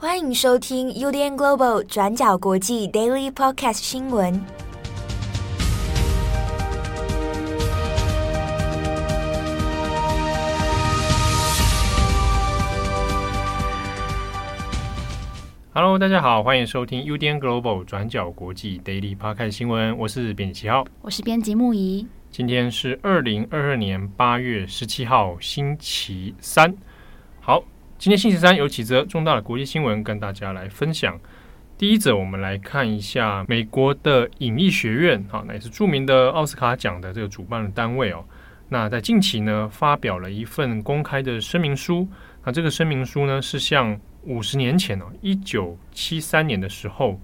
欢迎收听 UDN Global 转角国际 Daily Podcast 新闻。Hello，大家好，欢迎收听 UDN Global 转角国际 Daily Podcast 新闻。我是编辑七号，我是编辑木仪。今天是二零二二年八月十七号，星期三。好，今天星期三有几则重大的国际新闻跟大家来分享。第一则，我们来看一下美国的影艺学院，啊，那也是著名的奥斯卡奖的这个主办的单位哦。那在近期呢，发表了一份公开的声明书。那这个声明书呢，是向五十年前哦，一九七三年的时候，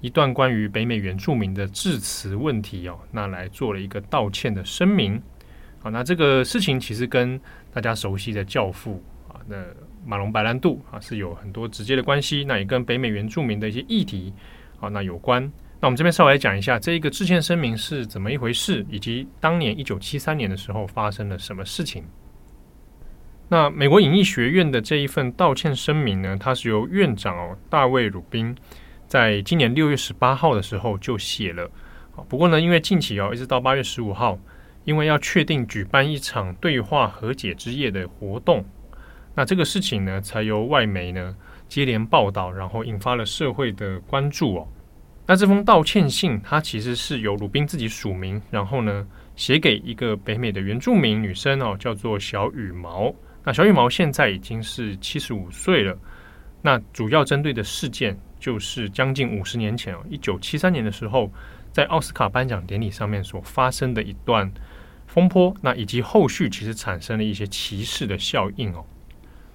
一段关于北美原住民的致辞问题哦，那来做了一个道歉的声明。好，那这个事情其实跟大家熟悉的教父啊，那马龙白兰度啊是有很多直接的关系。那也跟北美原住民的一些议题啊，那有关。那我们这边稍微来讲一下这一个致歉声明是怎么一回事，以及当年一九七三年的时候发生了什么事情。那美国影艺学院的这一份道歉声明呢，它是由院长哦大卫鲁宾在今年六月十八号的时候就写了。不过呢，因为近期哦一直到八月十五号，因为要确定举办一场对话和解之夜的活动，那这个事情呢才由外媒呢接连报道，然后引发了社会的关注哦。那这封道歉信，它其实是由鲁宾自己署名，然后呢写给一个北美的原住民女生哦，叫做小羽毛。那小羽毛现在已经是七十五岁了。那主要针对的事件就是将近五十年前哦，一九七三年的时候，在奥斯卡颁奖典礼上面所发生的一段风波。那以及后续其实产生了一些歧视的效应哦。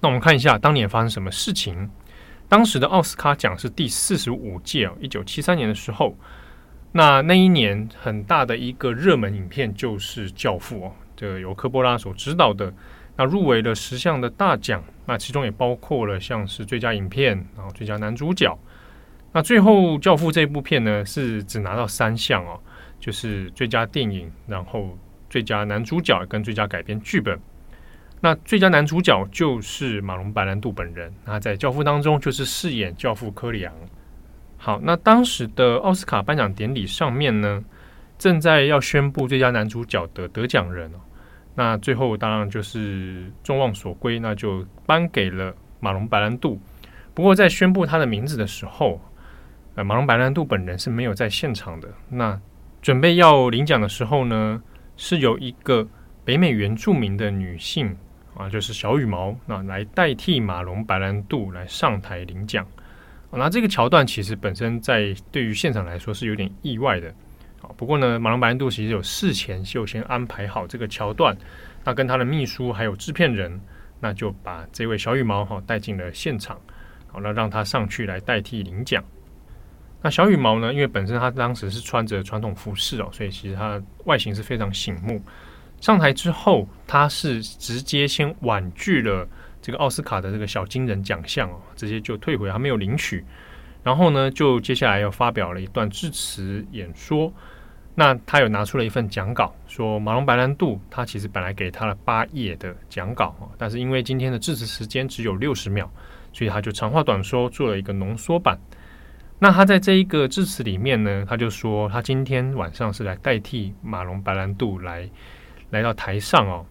那我们看一下当年发生什么事情。当时的奥斯卡奖是第四十五届哦，一九七三年的时候，那那一年很大的一个热门影片就是《教父》哦，这个由科波拉所指导的。那入围了十项的大奖，那其中也包括了像是最佳影片，然后最佳男主角。那最后《教父》这部片呢，是只拿到三项哦，就是最佳电影，然后最佳男主角跟最佳改编剧本。那最佳男主角就是马龙白兰度本人，那在《教父》当中就是饰演教父柯里昂。好，那当时的奥斯卡颁奖典礼上面呢，正在要宣布最佳男主角的得奖人哦。那最后当然就是众望所归，那就颁给了马龙白兰度。不过在宣布他的名字的时候，呃，马龙白兰度本人是没有在现场的。那准备要领奖的时候呢，是由一个北美原住民的女性啊，就是小羽毛，那来代替马龙白兰度来上台领奖。那这个桥段其实本身在对于现场来说是有点意外的。不过呢，马龙白兰度其实有事前就先安排好这个桥段，那跟他的秘书还有制片人，那就把这位小羽毛哈带进了现场，好，那让他上去来代替领奖。那小羽毛呢，因为本身他当时是穿着传统服饰哦，所以其实他外形是非常醒目。上台之后，他是直接先婉拒了这个奥斯卡的这个小金人奖项哦，直接就退回，他没有领取。然后呢，就接下来又发表了一段致辞演说。那他有拿出了一份讲稿，说马龙白兰度他其实本来给他了八页的讲稿，但是因为今天的致辞时间只有六十秒，所以他就长话短说，做了一个浓缩版。那他在这一个致辞里面呢，他就说他今天晚上是来代替马龙白兰度来来到台上哦。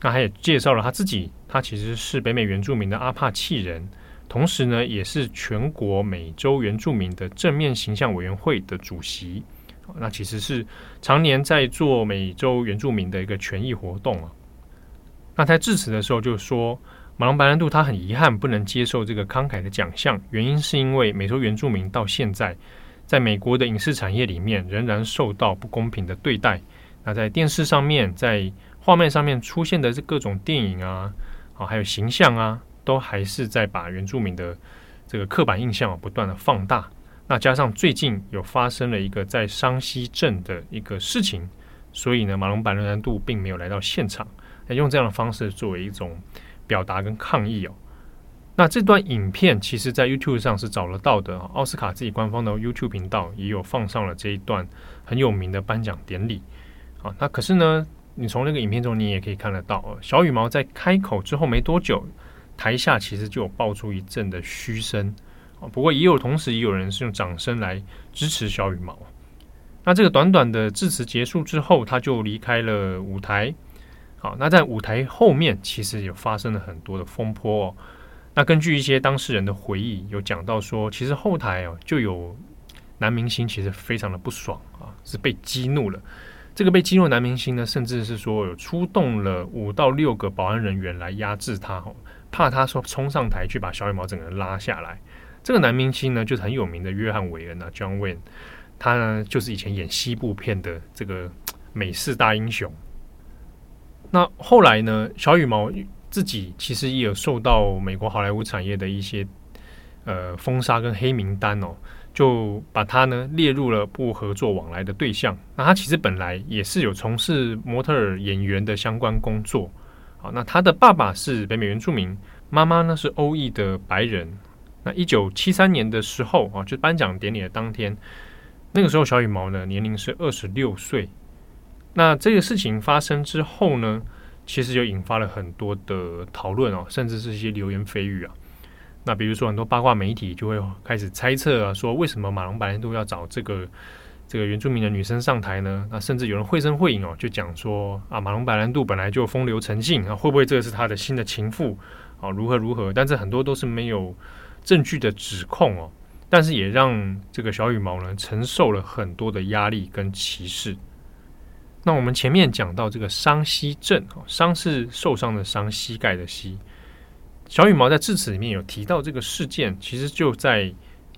那他也介绍了他自己，他其实是北美原住民的阿帕契人。同时呢，也是全国美洲原住民的正面形象委员会的主席。那其实是常年在做美洲原住民的一个权益活动啊。那在致辞的时候就说，马龙白兰度他很遗憾不能接受这个慷慨的奖项，原因是因为美洲原住民到现在在美国的影视产业里面仍然受到不公平的对待。那在电视上面，在画面上面出现的这各种电影啊，啊，还有形象啊。都还是在把原住民的这个刻板印象不断的放大，那加上最近有发生了一个在商溪镇的一个事情，所以呢，马龙白兰度并没有来到现场，用这样的方式作为一种表达跟抗议哦。那这段影片其实，在 YouTube 上是找得到的，奥斯卡自己官方的 YouTube 频道也有放上了这一段很有名的颁奖典礼啊。那可是呢，你从那个影片中你也可以看得到，小羽毛在开口之后没多久。台下其实就有爆出一阵的嘘声啊。不过也有同时也有人是用掌声来支持小羽毛。那这个短短的致辞结束之后，他就离开了舞台。好，那在舞台后面其实有发生了很多的风波哦。那根据一些当事人的回忆，有讲到说，其实后台哦就有男明星其实非常的不爽啊，是被激怒了。这个被激怒的男明星呢，甚至是说有出动了五到六个保安人员来压制他，哦，怕他说冲上台去把小羽毛整个人拉下来。这个男明星呢，就是很有名的约翰韦恩啊，John Wayne，他呢就是以前演西部片的这个美式大英雄。那后来呢，小羽毛自己其实也有受到美国好莱坞产业的一些呃封杀跟黑名单哦。就把他呢列入了不合作往来的对象。那他其实本来也是有从事模特儿演员的相关工作。好，那他的爸爸是北美原住民，妈妈呢是欧裔的白人。那一九七三年的时候啊，就颁奖典礼的当天，那个时候小羽毛呢年龄是二十六岁。那这个事情发生之后呢，其实就引发了很多的讨论哦，甚至是一些流言蜚语啊。那比如说，很多八卦媒体就会开始猜测啊，说为什么马龙白兰度要找这个这个原住民的女生上台呢？那甚至有人绘声绘影哦，就讲说啊，马龙白兰度本来就风流成性啊，会不会这个是他的新的情妇啊？如何如何？但是很多都是没有证据的指控哦，但是也让这个小羽毛呢承受了很多的压力跟歧视。那我们前面讲到这个伤膝症，伤是受伤的伤，膝盖的膝。小羽毛在致辞里面有提到这个事件，其实就在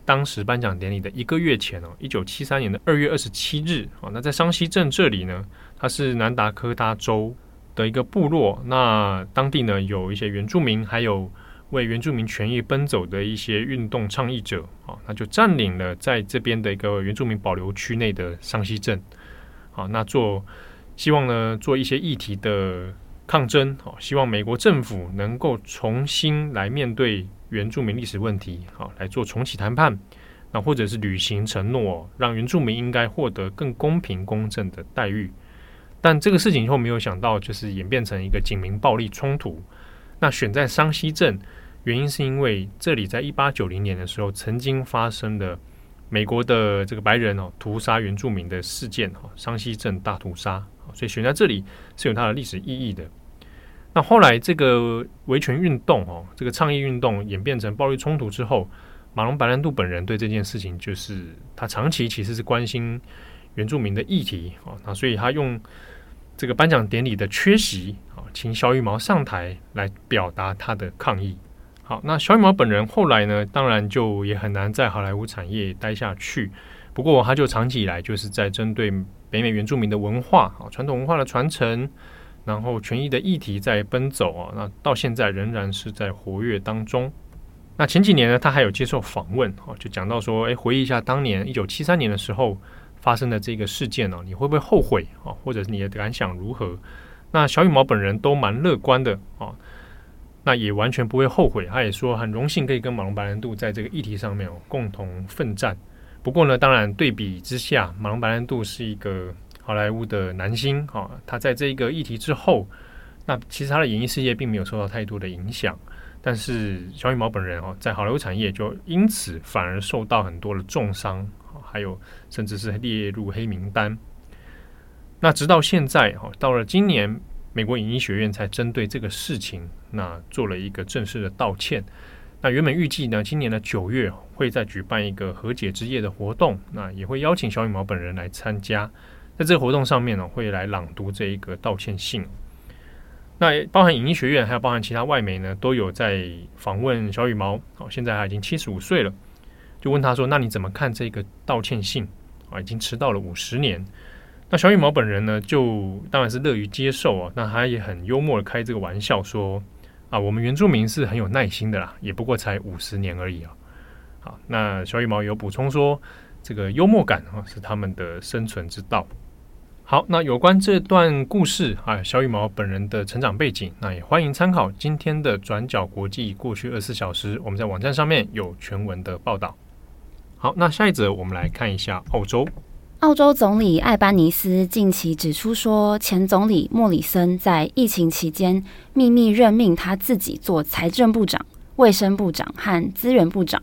当时颁奖典礼的一个月前哦，一九七三年的二月二十七日啊。那在桑溪镇这里呢，它是南达科他州的一个部落，那当地呢有一些原住民，还有为原住民权益奔走的一些运动倡议者啊，那就占领了在这边的一个原住民保留区内的桑溪镇，好，那做希望呢做一些议题的。抗争，好，希望美国政府能够重新来面对原住民历史问题，好，来做重启谈判，那或者是履行承诺，让原住民应该获得更公平公正的待遇。但这个事情以后没有想到，就是演变成一个警民暴力冲突。那选在桑溪镇，原因是因为这里在一八九零年的时候曾经发生的美国的这个白人哦屠杀原住民的事件，哈，桑溪镇大屠杀，所以选在这里是有它的历史意义的。那后来这个维权运动哦，这个倡议运动演变成暴力冲突之后，马龙白兰度本人对这件事情就是他长期其实是关心原住民的议题啊，那所以他用这个颁奖典礼的缺席啊，请小羽毛上台来表达他的抗议。好，那小羽毛本人后来呢，当然就也很难在好莱坞产业待下去。不过他就长期以来就是在针对北美原住民的文化啊，传统文化的传承。然后权益的议题在奔走啊，那到现在仍然是在活跃当中。那前几年呢，他还有接受访问啊，就讲到说，哎，回忆一下当年一九七三年的时候发生的这个事件呢，你会不会后悔啊？或者是你的感想如何？那小羽毛本人都蛮乐观的啊，那也完全不会后悔。他也说很荣幸可以跟马龙白兰度在这个议题上面哦共同奋战。不过呢，当然对比之下，马龙白兰度是一个。好莱坞的男星啊，他在这一个议题之后，那其实他的演艺事业并没有受到太多的影响，但是小羽毛本人哦，在好莱坞产业就因此反而受到很多的重伤，还有甚至是列入黑名单。那直到现在哈，到了今年，美国影艺学院才针对这个事情，那做了一个正式的道歉。那原本预计呢，今年的九月会再举办一个和解之夜的活动，那也会邀请小羽毛本人来参加。在这个活动上面呢，会来朗读这一个道歉信。那包含影艺学院，还有包含其他外媒呢，都有在访问小羽毛。好，现在他已经七十五岁了，就问他说：“那你怎么看这个道歉信？啊，已经迟到了五十年。”那小羽毛本人呢，就当然是乐于接受啊。那他也很幽默的开这个玩笑说：“啊，我们原住民是很有耐心的啦，也不过才五十年而已啊。”好，那小羽毛有补充说：“这个幽默感啊，是他们的生存之道。”好，那有关这段故事啊，小羽毛本人的成长背景，那也欢迎参考今天的转角国际过去二十四小时，我们在网站上面有全文的报道。好，那下一则我们来看一下澳洲。澳洲总理艾班尼斯近期指出说，前总理莫里森在疫情期间秘密任命他自己做财政部长、卫生部长和资源部长，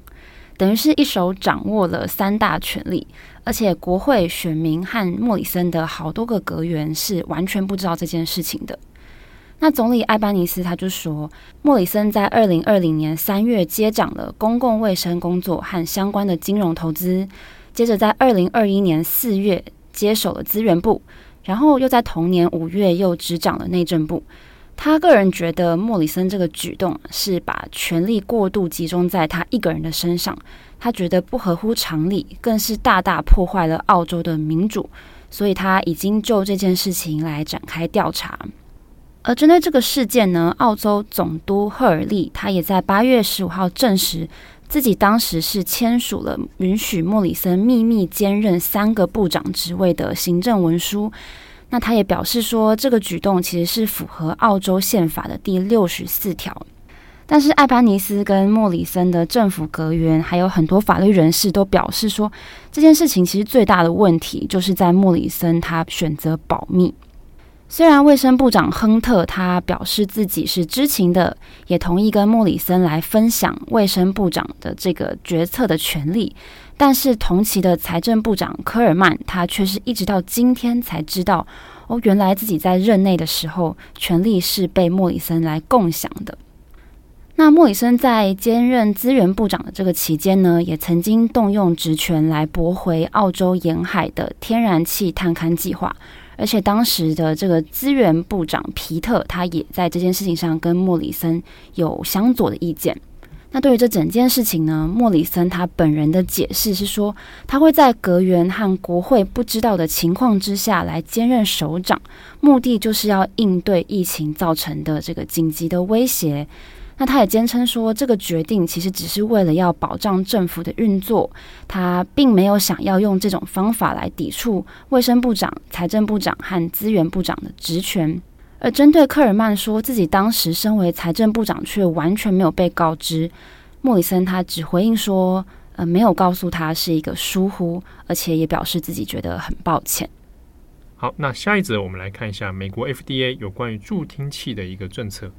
等于是一手掌握了三大权力。而且国会选民和莫里森的好多个阁员是完全不知道这件事情的。那总理艾班尼斯他就说，莫里森在二零二零年三月接掌了公共卫生工作和相关的金融投资。接着，在二零二一年四月接手了资源部，然后又在同年五月又执掌了内政部。他个人觉得莫里森这个举动是把权力过度集中在他一个人的身上，他觉得不合乎常理，更是大大破坏了澳洲的民主，所以他已经就这件事情来展开调查。而针对这个事件呢，澳洲总督赫尔利他也在八月十五号证实。自己当时是签署了允许莫里森秘密兼任三个部长职位的行政文书。那他也表示说，这个举动其实是符合澳洲宪法的第六十四条。但是，艾班尼斯跟莫里森的政府阁员，还有很多法律人士都表示说，这件事情其实最大的问题就是在莫里森他选择保密。虽然卫生部长亨特他表示自己是知情的，也同意跟莫里森来分享卫生部长的这个决策的权利，但是同期的财政部长科尔曼他却是一直到今天才知道，哦，原来自己在任内的时候，权力是被莫里森来共享的。那莫里森在兼任资源部长的这个期间呢，也曾经动用职权来驳回澳洲沿海的天然气探勘计划。而且当时的这个资源部长皮特，他也在这件事情上跟莫里森有相左的意见。那对于这整件事情呢，莫里森他本人的解释是说，他会在阁员和国会不知道的情况之下来兼任首长，目的就是要应对疫情造成的这个紧急的威胁。那他也坚称说，这个决定其实只是为了要保障政府的运作，他并没有想要用这种方法来抵触卫生部长、财政部长和资源部长的职权。而针对科尔曼说自己当时身为财政部长却完全没有被告知，莫里森他只回应说，呃，没有告诉他是一个疏忽，而且也表示自己觉得很抱歉。好，那下一则我们来看一下美国 FDA 有关于助听器的一个政策。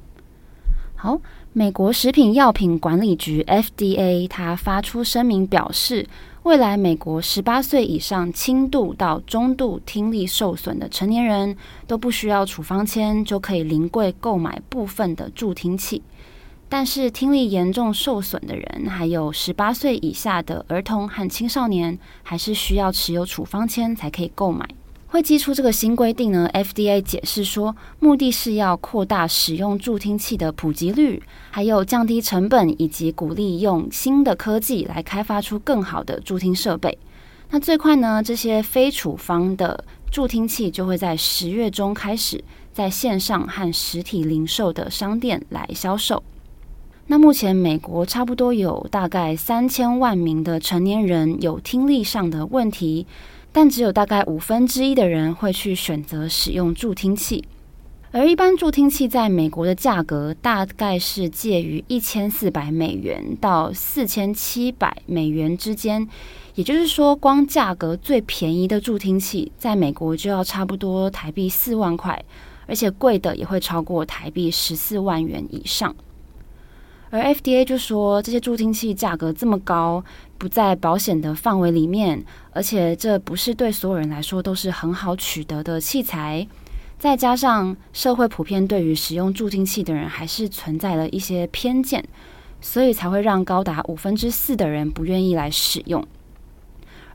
好，美国食品药品管理局 FDA 它发出声明表示，未来美国十八岁以上轻度到中度听力受损的成年人都不需要处方签就可以临柜购买部分的助听器，但是听力严重受损的人，还有十八岁以下的儿童和青少年，还是需要持有处方签才可以购买。会祭出这个新规定呢？FDA 解释说，目的是要扩大使用助听器的普及率，还有降低成本，以及鼓励用新的科技来开发出更好的助听设备。那最快呢，这些非处方的助听器就会在十月中开始在线上和实体零售的商店来销售。那目前美国差不多有大概三千万名的成年人有听力上的问题。但只有大概五分之一的人会去选择使用助听器，而一般助听器在美国的价格大概是介于一千四百美元到四千七百美元之间，也就是说，光价格最便宜的助听器在美国就要差不多台币四万块，而且贵的也会超过台币十四万元以上。而 FDA 就说，这些助听器价格这么高，不在保险的范围里面，而且这不是对所有人来说都是很好取得的器材。再加上社会普遍对于使用助听器的人还是存在了一些偏见，所以才会让高达五分之四的人不愿意来使用。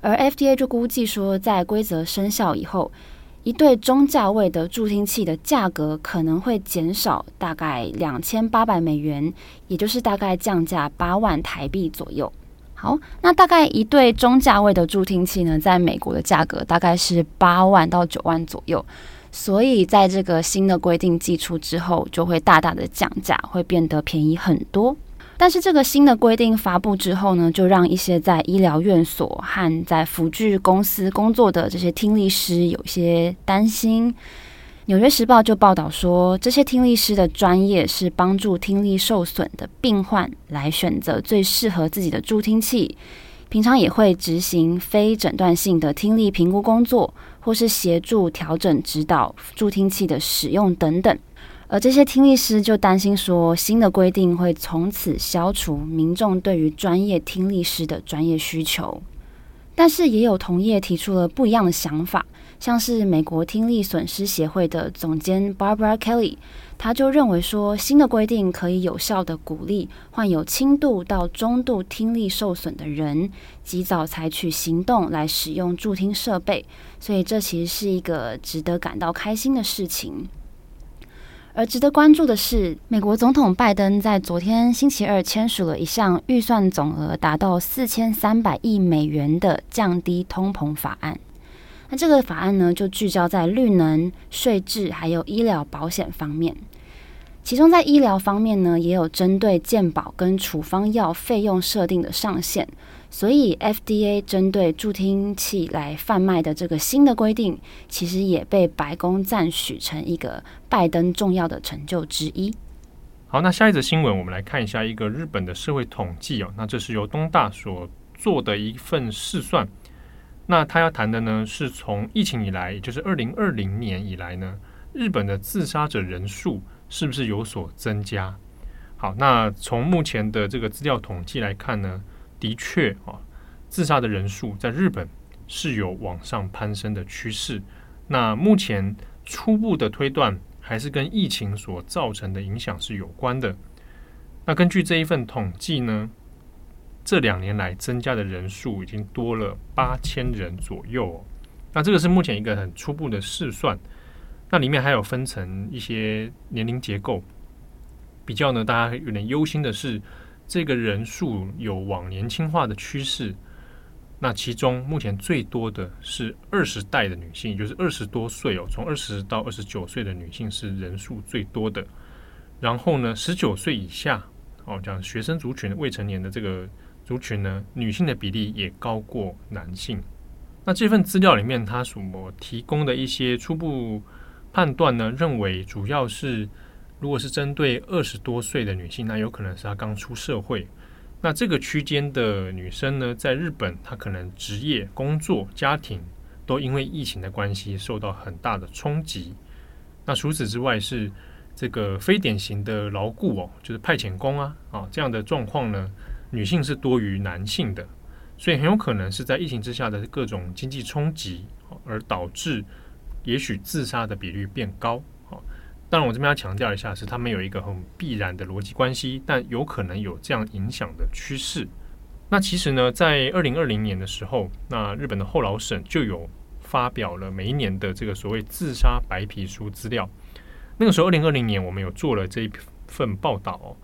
而 FDA 就估计说，在规则生效以后，一对中价位的助听器的价格可能会减少大概两千八百美元，也就是大概降价八万台币左右。好，那大概一对中价位的助听器呢，在美国的价格大概是八万到九万左右，所以在这个新的规定寄出之后，就会大大的降价，会变得便宜很多。但是这个新的规定发布之后呢，就让一些在医疗院所和在辅具公司工作的这些听力师有些担心。纽约时报就报道说，这些听力师的专业是帮助听力受损的病患来选择最适合自己的助听器。平常也会执行非诊断性的听力评估工作，或是协助调整、指导助听器的使用等等。而这些听力师就担心说，新的规定会从此消除民众对于专业听力师的专业需求。但是也有同业提出了不一样的想法，像是美国听力损失协会的总监 Barbara Kelly，他就认为说，新的规定可以有效地鼓励患有轻度到中度听力受损的人及早采取行动来使用助听设备，所以这其实是一个值得感到开心的事情。而值得关注的是，美国总统拜登在昨天星期二签署了一项预算总额达到四千三百亿美元的降低通膨法案。那这个法案呢，就聚焦在绿能、税制还有医疗保险方面。其中在医疗方面呢，也有针对健保跟处方药费用设定的上限。所以，FDA 针对助听器来贩卖的这个新的规定，其实也被白宫赞许成一个拜登重要的成就之一。好，那下一则新闻，我们来看一下一个日本的社会统计哦。那这是由东大所做的一份试算。那他要谈的呢，是从疫情以来，也就是二零二零年以来呢，日本的自杀者人数是不是有所增加？好，那从目前的这个资料统计来看呢，的确啊，自杀的人数在日本是有往上攀升的趋势。那目前初步的推断还是跟疫情所造成的影响是有关的。那根据这一份统计呢，这两年来增加的人数已经多了八千人左右。那这个是目前一个很初步的试算。那里面还有分成一些年龄结构，比较呢，大家有点忧心的是。这个人数有往年轻化的趋势，那其中目前最多的是二十代的女性，就是二十多岁哦，从二十到二十九岁的女性是人数最多的。然后呢，十九岁以下哦，讲学生族群、未成年的这个族群呢，女性的比例也高过男性。那这份资料里面，它所提供的一些初步判断呢，认为主要是。如果是针对二十多岁的女性，那有可能是她刚出社会。那这个区间的女生呢，在日本，她可能职业、工作、家庭都因为疫情的关系受到很大的冲击。那除此之外，是这个非典型的劳雇哦，就是派遣工啊啊这样的状况呢，女性是多于男性的，所以很有可能是在疫情之下的各种经济冲击，而导致也许自杀的比率变高。当然，我这边要强调一下，是他们有一个很必然的逻辑关系，但有可能有这样影响的趋势。那其实呢，在二零二零年的时候，那日本的后劳省就有发表了每一年的这个所谓自杀白皮书资料。那个时候，二零二零年我们有做了这一份报道。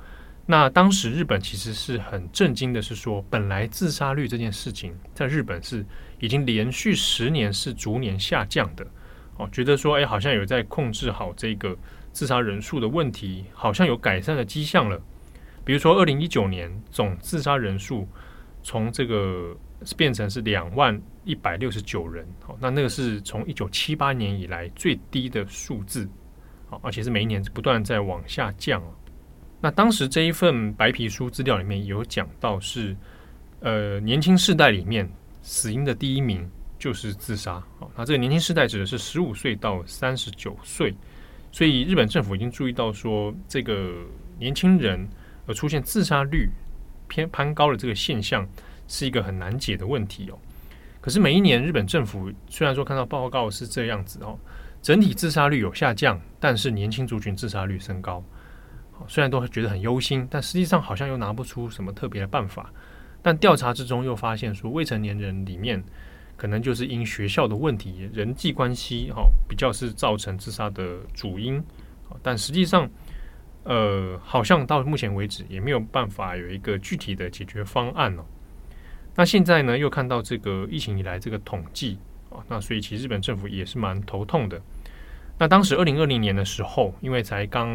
那当时日本其实是很震惊的，是说本来自杀率这件事情在日本是已经连续十年是逐年下降的哦，觉得说哎，好像有在控制好这个。自杀人数的问题好像有改善的迹象了，比如说二零一九年总自杀人数从这个变成是两万一百六十九人，好，那那个是从一九七八年以来最低的数字，好，而且是每一年不断在往下降。那当时这一份白皮书资料里面有讲到是，呃，年轻世代里面死因的第一名就是自杀，好，那这个年轻世代指的是十五岁到三十九岁。所以日本政府已经注意到说，这个年轻人而出现自杀率偏攀高的这个现象是一个很难解的问题哦。可是每一年日本政府虽然说看到报告是这样子哦，整体自杀率有下降，但是年轻族群自杀率升高。虽然都觉得很忧心，但实际上好像又拿不出什么特别的办法。但调查之中又发现说，未成年人里面。可能就是因学校的问题、人际关系哈，比较是造成自杀的主因。但实际上，呃，好像到目前为止也没有办法有一个具体的解决方案哦。那现在呢，又看到这个疫情以来这个统计啊，那所以其实日本政府也是蛮头痛的。那当时二零二零年的时候，因为才刚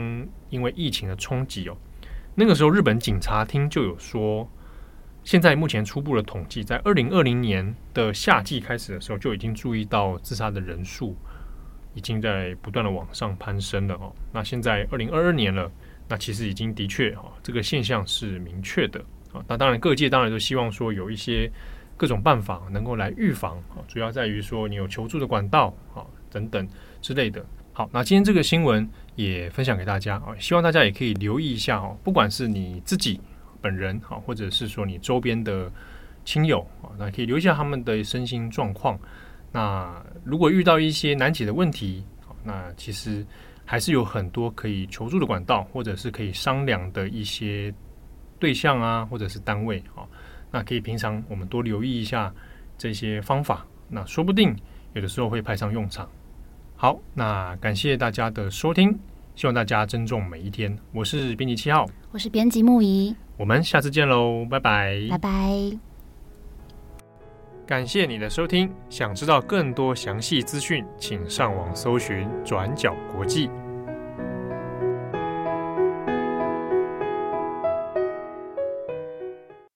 因为疫情的冲击哦，那个时候日本警察厅就有说。现在目前初步的统计，在二零二零年的夏季开始的时候，就已经注意到自杀的人数已经在不断的往上攀升了哦。那现在二零二二年了，那其实已经的确哈，这个现象是明确的啊。那当然各界当然都希望说有一些各种办法能够来预防啊，主要在于说你有求助的管道啊等等之类的。好，那今天这个新闻也分享给大家啊，希望大家也可以留意一下哦，不管是你自己本人啊，或者是说你周边的亲友啊，那可以留下他们的身心状况。那如果遇到一些难解的问题，那其实还是有很多可以求助的管道，或者是可以商量的一些对象啊，或者是单位啊。那可以平常我们多留意一下这些方法，那说不定有的时候会派上用场。好，那感谢大家的收听，希望大家珍重每一天。我是编辑七号，我是编辑木仪，我们下次见喽，拜拜，拜拜。感谢你的收听，想知道更多详细资讯，请上网搜寻转角国际。